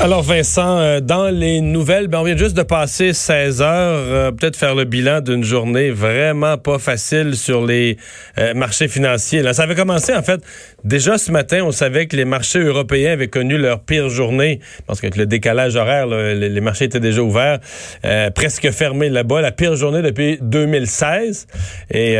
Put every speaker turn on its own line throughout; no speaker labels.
Alors Vincent, euh, dans les nouvelles, ben on vient juste de passer 16 heures, euh, peut-être faire le bilan d'une journée vraiment pas facile sur les euh, marchés financiers. Là, ça avait commencé en fait déjà ce matin. On savait que les marchés européens avaient connu leur pire journée parce qu'avec le décalage horaire, les, marchés étaient déjà ouverts, presque fermés là-bas. La pire journée depuis 2016 et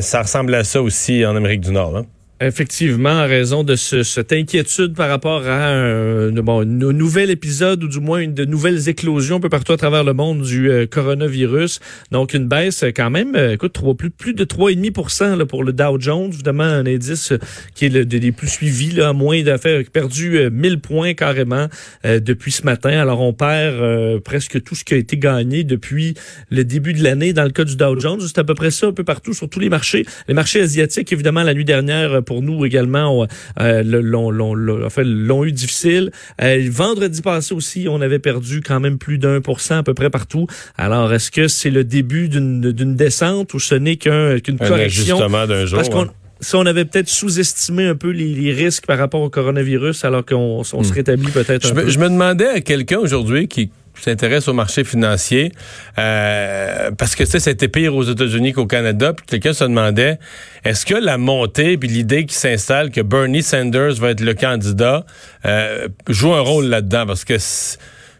ça ressemble à ça aussi en Amérique du Nord. Là.
Effectivement, en raison de ce, cette inquiétude par rapport à un, bon, un nouvel épisode ou du moins une de nouvelles éclosions un peu partout à travers le monde du euh, coronavirus. Donc une baisse quand même, euh, écoute, 3, plus, plus de 3,5 là, pour le Dow Jones, évidemment un indice euh, qui est le plus suivis, là, moins d'affaires, perdu 1000 points carrément depuis ce matin. Alors on perd presque tout ce qui a été gagné depuis le début de l'année dans le cas du Dow Jones. C'est à peu près ça un peu partout sur tous les marchés. Les marchés asiatiques, évidemment, la nuit dernière pour nous également euh, l'ont eu difficile. Euh, vendredi passé aussi, on avait perdu quand même plus d'un pour cent à peu près partout. Alors, est-ce que c'est le début d'une descente ou ce n'est qu'une correction?
d'un jour. Parce qu'on
si on avait peut-être sous-estimé un peu les, risques par rapport au coronavirus, alors qu'on se hmm. rétablit peut-être un
peu. Je me demandais à quelqu'un aujourd'hui qui s'intéresse au marché financier euh, parce que c'était pire aux États-Unis qu'au Canada puis quelqu'un se demandait est-ce que la montée puis l'idée qui s'installe que Bernie Sanders va être le candidat euh, joue un rôle là-dedans? Parce que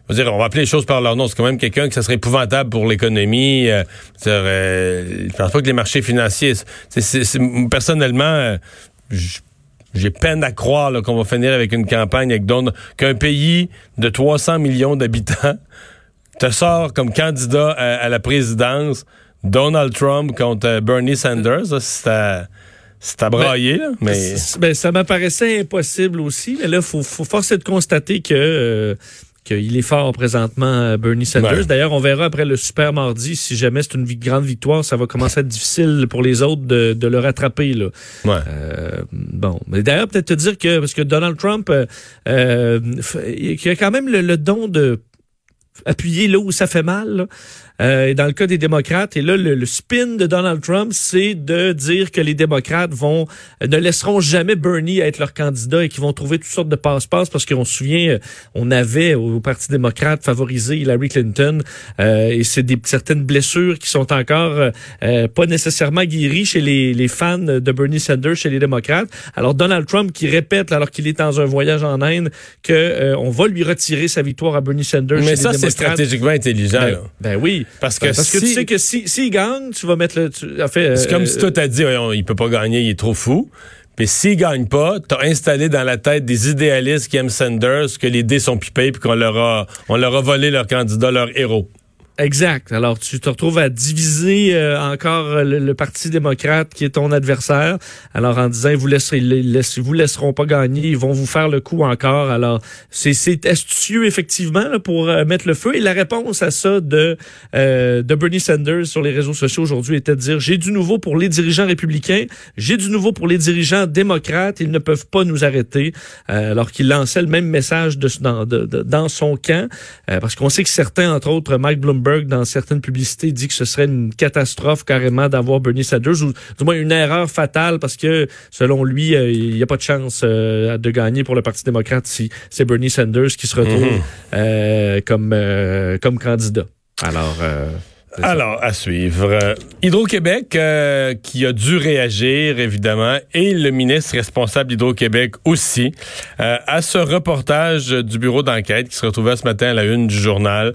on va, appeler les choses par leur nom. C'est quand même quelqu'un que ça serait épouvantable pour l'économie. Euh, euh, je pense pas que les marchés financiers. c'est personnellement, j'ai peine à croire qu'on va finir avec une campagne avec qu'un pays de 300 millions d'habitants te sort comme candidat à, la présidence Donald Trump contre euh, Bernie Sanders. C'est à, brailler, là, mais...
Ben, ça m'apparaissait impossible aussi, mais là, faut, faut forcer de constater que euh, qu'il est fort présentement, euh, Bernie Sanders. D'ailleurs, on verra après le super mardi, si jamais c'est une grande victoire, ça va commencer à être difficile pour les autres de, de le rattraper. Là.
Ouais. Euh,
bon, mais d'ailleurs, peut-être te dire que, parce que Donald Trump, euh, euh il a quand même le, le don de appuyer là où ça fait mal. Là. Euh, dans le cas des démocrates, et là, le, spin de Donald Trump, c'est de dire que les démocrates vont euh, ne laisseront jamais Bernie être leur candidat et qu'ils vont trouver toutes sortes de passe-passe parce qu'on se souvient, euh, on avait au, Parti démocrate favorisé Hillary Clinton euh, et c'est des certaines blessures qui sont encore pas nécessairement guéries chez les, les, fans de Bernie Sanders, chez les démocrates. Alors Donald Trump qui répète alors qu'il est dans un voyage en Inde que on va lui retirer sa victoire à Bernie Sanders.
Mais ça, c'est stratégiquement intelligent.
Ben, ben oui.
Parce que,
parce que tu sais que s'il si, gagne, tu vas mettre le.
c'est comme si toi t'as dit, il peut pas gagner, il est trop fou. Puis s'il gagne pas, t'as installé dans la tête des idéalistes qui aiment Sanders que les dés sont pipés puis qu'on leur a, on leur a volé leur candidat, leur héros.
Exact. Alors, tu te retrouves à diviser euh, encore le, Parti démocrate qui est ton adversaire. Alors, en disant, vous, laisserez, ils vous laisseront pas gagner, ils vont vous faire le coup encore. Alors, c'est astucieux, effectivement, là, pour euh, mettre le feu. Et la réponse à ça de, euh, de Bernie Sanders sur les réseaux sociaux aujourd'hui était de dire, j'ai du nouveau pour les dirigeants républicains, j'ai du nouveau pour les dirigeants démocrates, ils ne peuvent pas nous arrêter. alors qu'il lançait le même message de, dans, de, dans son camp. parce qu'on sait que certains, entre autres, Mike Bloomberg, dans certaines publicités, dit que ce serait une catastrophe carrément d'avoir Bernie Sanders, ou du moins une erreur fatale parce que, selon lui, euh, il n'y a pas de chance euh, de gagner pour le Parti démocrate si c'est Bernie Sanders qui se retrouve mhm. euh, comme, comme candidat. Alors...
Alors, à suivre. Hydro-Québec qui a dû réagir, évidemment, et le ministre responsable d'Hydro-Québec aussi, à ce reportage du bureau d'enquête qui se retrouvait ce matin à la une du journal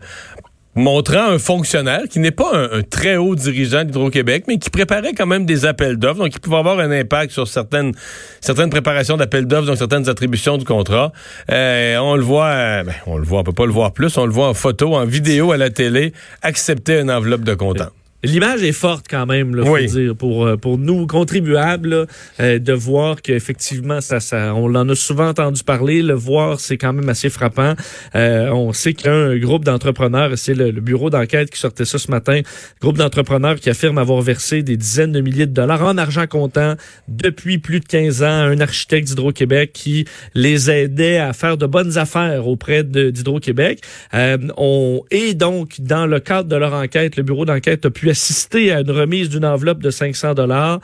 montrant un fonctionnaire qui n'est pas un, très haut dirigeant d'Hydro-Québec, mais qui préparait quand même des appels d'offres, donc qui pouvait avoir un impact sur certaines certaines préparations d'appels d'offres, donc certaines attributions du contrat. Euh, on le voit, euh, ben, on le voit, on peut pas le voir plus, on le voit en photo, en vidéo à la télé, accepter une enveloppe de comptant.
L'image est forte quand même, là, faut dire, pour euh, pour nous contribuables, euh, de voir qu'effectivement ça, ça, on en a souvent entendu parler. Le voir, c'est quand même assez frappant. Euh, on sait qu'il y a un groupe d'entrepreneurs, c'est le, bureau d'enquête qui sortait ça ce matin, groupe d'entrepreneurs qui affirme avoir versé des dizaines de milliers de dollars en argent comptant depuis plus de 15 ans à un architecte d'Hydro-Québec qui les aidait à faire de bonnes affaires auprès d'Hydro-Québec. on et donc dans le cadre de leur enquête, le bureau d'enquête a pu assisté à une remise d'une enveloppe de 500 dollars.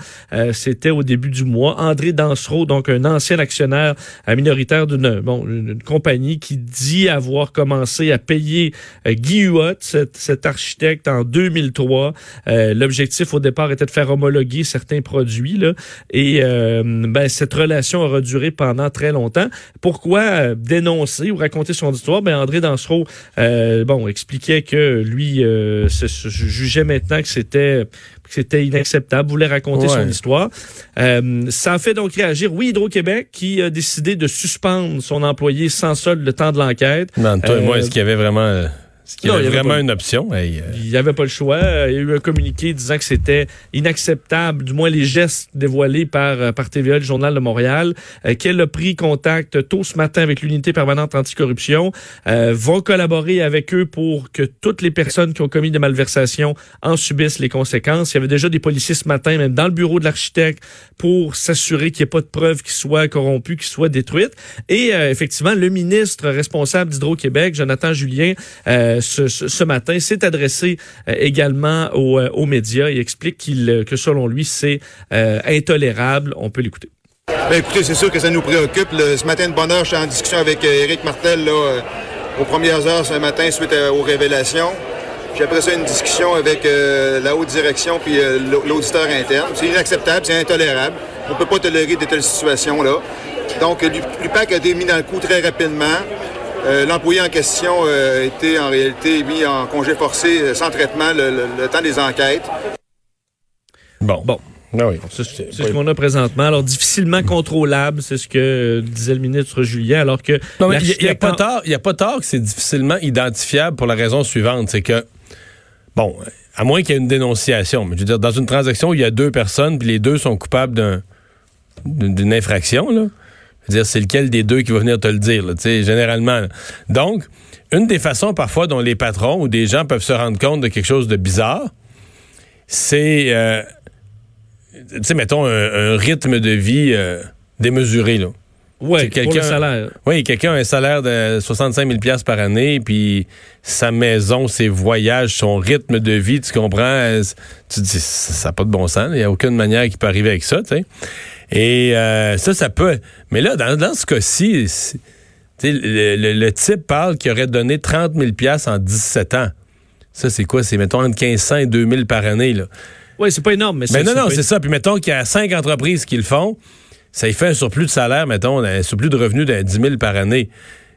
C'était au début du mois. André Dansereau, donc un ancien actionnaire minoritaire d'une bon, une, compagnie qui dit avoir commencé à payer Guy Huot, cet, cet, architecte, en 2003. L'objectif au départ était de faire homologuer certains produits. Là, et ben, cette relation aura duré pendant très longtemps. Pourquoi dénoncer ou raconter son histoire? Ben, André Dansereau bon, expliquait que lui euh, se, jugeait maintenant que c'était c'était inacceptable, voulait raconter son histoire. Euh, ça a fait donc réagir, oui, Hydro-Québec, qui a décidé de suspendre son employé sans solde le temps de l'enquête.
moi, est-ce qu'il y avait vraiment il y avait vraiment une option. Euh.
Il n'y avait pas le choix. Il y a eu un communiqué disant que c'était inacceptable, du moins les gestes dévoilés par, euh, par TVA, le Journal de Montréal, euh, qu'elle a pris contact tôt ce matin avec l'unité permanente anticorruption, euh, vont collaborer avec eux pour que toutes les personnes qui ont commis des malversations en subissent les conséquences. Il y avait déjà des policiers ce matin, même dans le bureau de l'architecte, pour s'assurer qu'il n'y ait pas de preuves qui soient corrompues, qui soient détruites. Et effectivement, le ministre responsable d'Hydro-Québec, Jonathan Julien, ce, matin, s'est adressé euh, également euh, aux, médias et explique euh, que selon lui, c'est intolérable. On peut l'écouter.
Ben écoutez, c'est sûr que ça nous préoccupe. ce matin de bonne heure, j'étais en discussion avec Éric Martel là, aux premières heures ce matin suite aux révélations. J'ai après ça une discussion avec la haute direction puis l'auditeur interne. C'est inacceptable, c'est intolérable. On ne peut pas tolérer de telles situations-là. Donc, l'UPAC a été mis dans le coup très rapidement. Euh, l'employé en question euh, a été en réalité mis en congé forcé euh, sans traitement le, temps des enquêtes.
Bon. Bon. Ah c'est ce qu'on a présentement. Alors, difficilement contrôlable, c'est ce que disait le ministre Julien, alors que...
Il n'y a, pas tort, a pas tort que c'est difficilement identifiable pour la raison suivante, c'est que, bon, à moins qu'il y ait une dénonciation, mais je veux dire, dans une transaction où il y a deux personnes, puis les deux sont coupables d'une infraction, là, dire c'est lequel des deux qui va venir te le dire, là, généralement. Donc, une des façons parfois dont les patrons ou des gens peuvent se rendre compte de quelque chose de bizarre, c'est, euh, tu sais, mettons, un, rythme de vie euh, démesuré, là.
Oui, quelqu'un salaire.
Oui, quelqu'un a un salaire de 65 000 par année, puis sa maison, ses voyages, son rythme de vie, tu comprends? Tu dis, ça n'a pas de bon sens. Il n'y a aucune manière qu'il peut arriver avec ça, tu sais. Et euh, ça, ça peut. Mais là, dans, dans ce cas-ci, le, le, le, type parle qu'il aurait donné 30 000 en 17 ans. Ça, c'est quoi? C'est, mettons, entre 1500 et 2000 par année, là.
Oui, c'est pas énorme, mais
c'est. Mais non, non, c'est ça. Puis mettons qu'il y a cinq entreprises qui le font, ça y fait un surplus de salaire, mettons, un surplus de revenus de 10 000 par année.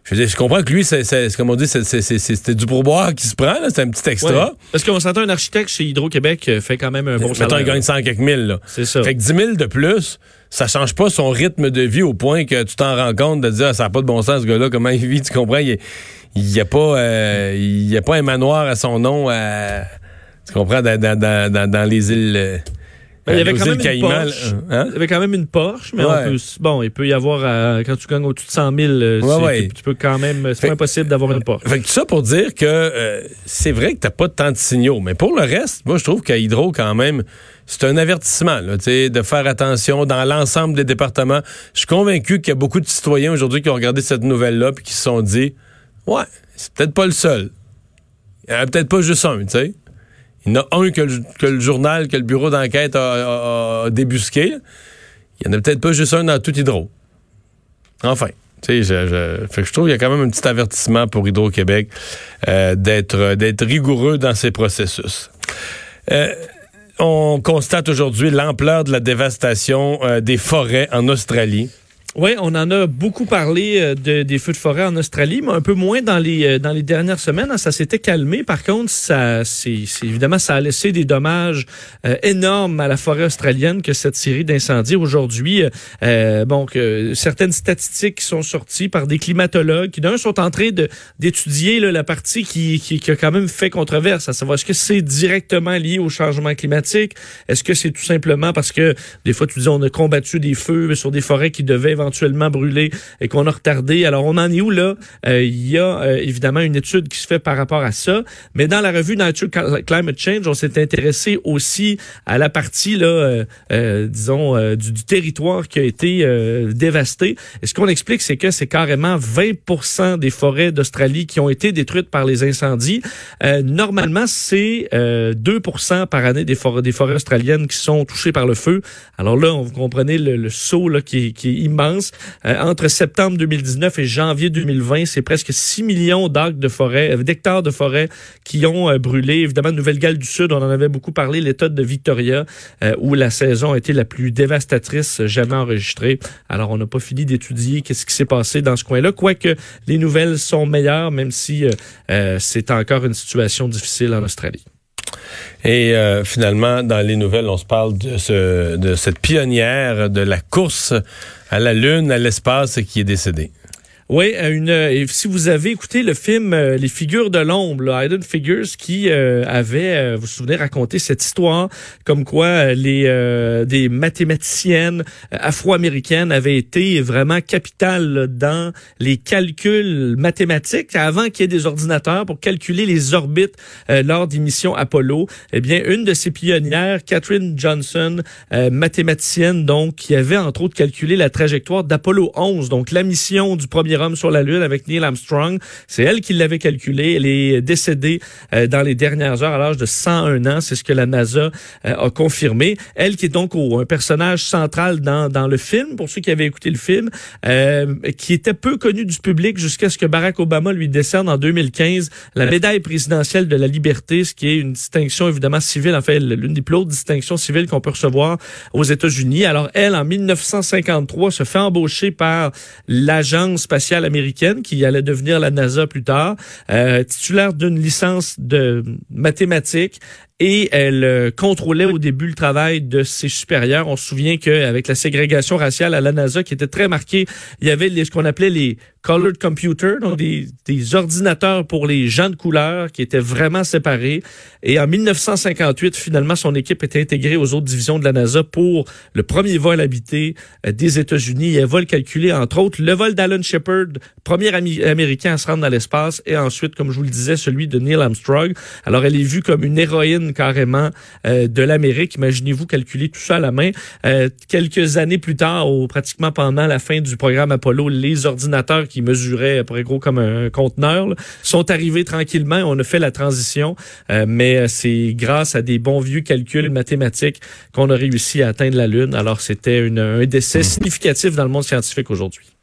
Je, je comprends que lui, c'est comme on dit, c'était du pourboire qui se prend, c'est un petit extra.
Parce qu'on s'entend un architecte chez Hydro-Québec euh, fait quand même un bon salaire.
Mettons, il gagne 100 quelques mille.
C'est ça.
Fait que 10 000 de plus, ça change pas son rythme de vie au point que tu t'en rends compte de dire, ah, ça n'a pas de bon sens, ce gars-là, comment il vit, tu comprends? Il n'y a, pas, euh, a pas un manoir à son nom, à, tu comprends, dans, dans, dans, dans les îles... Euh,
ben, il y avait quand même une Porsche. Hein? Il y avait quand même une Porsche, mais bon, il peut y avoir, euh, quand tu gagnes au-dessus de 100 000, Tu, peux quand même, c'est pas impossible d'avoir une Porsche.
Fait que tout ça pour dire que euh, c'est vrai que t'as pas tant de signaux, mais pour le reste, moi, je trouve qu'à Hydro, quand même, c'est un avertissement là, de faire attention dans l'ensemble des départements. Je suis convaincu qu'il y a beaucoup de citoyens aujourd'hui qui ont regardé cette nouvelle-là et qui se sont dit, ouais, c'est peut-être pas le seul. Il n'y en a peut-être pas juste un, tu sais. Il y en a un que le, journal, que le bureau d'enquête a, débusqué. Il n'y en a peut-être pas juste un dans tout Hydro. Enfin. Sais, je, je trouve qu'il y a quand même un petit avertissement pour Hydro-Québec euh, d'être d'être rigoureux dans ses processus. Euh, on constate aujourd'hui l'ampleur de la dévastation euh, des forêts en Australie.
Oui, on en a beaucoup parlé euh, de, des feux de forêt en Australie, mais un peu moins dans les euh, dans les dernières semaines. Hein, ça s'était calmé. Par contre, ça, c'est évidemment, ça a laissé des dommages euh, énormes à la forêt australienne que cette série d'incendies. Aujourd'hui, euh, bon, que certaines statistiques sont sorties par des climatologues qui d'un sont en train d'étudier la partie qui, qui, qui a quand même fait controverse, à savoir est-ce que c'est directement lié au changement climatique, est-ce que c'est tout simplement parce que des fois tu dis on a combattu des feux sur des forêts qui devaient éventuellement brûler et qu'on a retardé. Alors, on en est où là? Euh, il y a euh, évidemment une étude qui se fait par rapport à ça. Mais dans la revue Nature Climate Change, on s'est intéressé aussi à la partie, là, euh, disons, du, du, territoire qui a été dévasté. Et ce qu'on explique, c'est que c'est carrément 20 des forêts d'Australie qui ont été détruites par les incendies. normalement, c'est 2 par année des forêts, des forêts australiennes qui sont touchées par le feu. Alors là, on, vous comprenez le, le saut là, qui, qui est immense. Entre septembre 2019 et janvier 2020, c'est presque 6 millions euh, d'hectares de forêt qui ont euh, brûlé. Évidemment, Nouvelle-Galles du Sud, on en avait beaucoup parlé, l'État de Victoria, euh, où la saison a été la plus dévastatrice jamais enregistrée. Alors, on n'a pas fini d'étudier qu'est-ce qui s'est passé dans ce coin-là, quoique les nouvelles sont meilleures, même si c'est encore une situation difficile en Australie.
Et finalement, dans les nouvelles, on se parle de, ce, de cette pionnière de la course à la Lune, à l'espace, qui est décédée.
Oui, une, et si vous avez écouté le film euh, Les figures de l'ombre, Hidden Figures, qui euh, avait, euh, vous vous souvenez, raconté cette histoire comme quoi les des mathématiciennes afro-américaines avaient été vraiment capitales dans les calculs mathématiques avant qu'il y ait des ordinateurs pour calculer les orbites lors des missions Apollo. Eh bien, une de ces pionnières, Catherine Johnson, mathématicienne donc, qui avait entre autres calculé la trajectoire d'Apollo 11, donc la mission du premier sur la Lune avec Neil Armstrong. C'est elle qui l'avait calculé. Elle est décédée euh, dans les dernières heures à l'âge de 101 ans. C'est ce que la NASA euh, a confirmé. Elle qui est donc un personnage central dans, dans le film, pour ceux qui avaient écouté le film, euh, qui était peu connu du public jusqu'à ce que Barack Obama lui décerne en 2015 la médaille présidentielle de la liberté, ce qui est une distinction évidemment civile, en fait, l'une des plus hautes distinctions civiles qu'on peut recevoir aux États-Unis. Alors elle, en 1953, se fait embaucher par l'agence spatiale américaine qui allait devenir la NASA plus tard, euh, titulaire d'une licence de mathématiques et elle euh, contrôlait au début le travail de ses supérieurs. On se souvient qu'avec la ségrégation raciale à la NASA qui était très marquée, il y avait les, ce qu'on appelait les colored computers, donc des, des, ordinateurs pour les gens de couleur qui étaient vraiment séparés. Et en 1958, finalement, son équipe était intégrée aux autres divisions de la NASA pour le premier vol habité euh, des États-Unis. Va le calculer, entre autres, le vol d'Alan Shepard, premier Américain à se rendre dans l'espace, et ensuite, comme je vous le disais, celui de Neil Armstrong. Alors, elle est vue comme une héroïne carrément euh, de l'Amérique. Imaginez-vous calculer tout ça à la main. Euh, quelques années plus tard, ou pratiquement pendant la fin du programme Apollo, les ordinateurs qui mesuraient près gros comme un conteneur sont arrivés tranquillement. On a fait la transition, euh, mais c'est grâce à des bons vieux calculs mathématiques qu'on a réussi à atteindre la Lune. Alors c'était un décès significatif dans le monde scientifique aujourd'hui.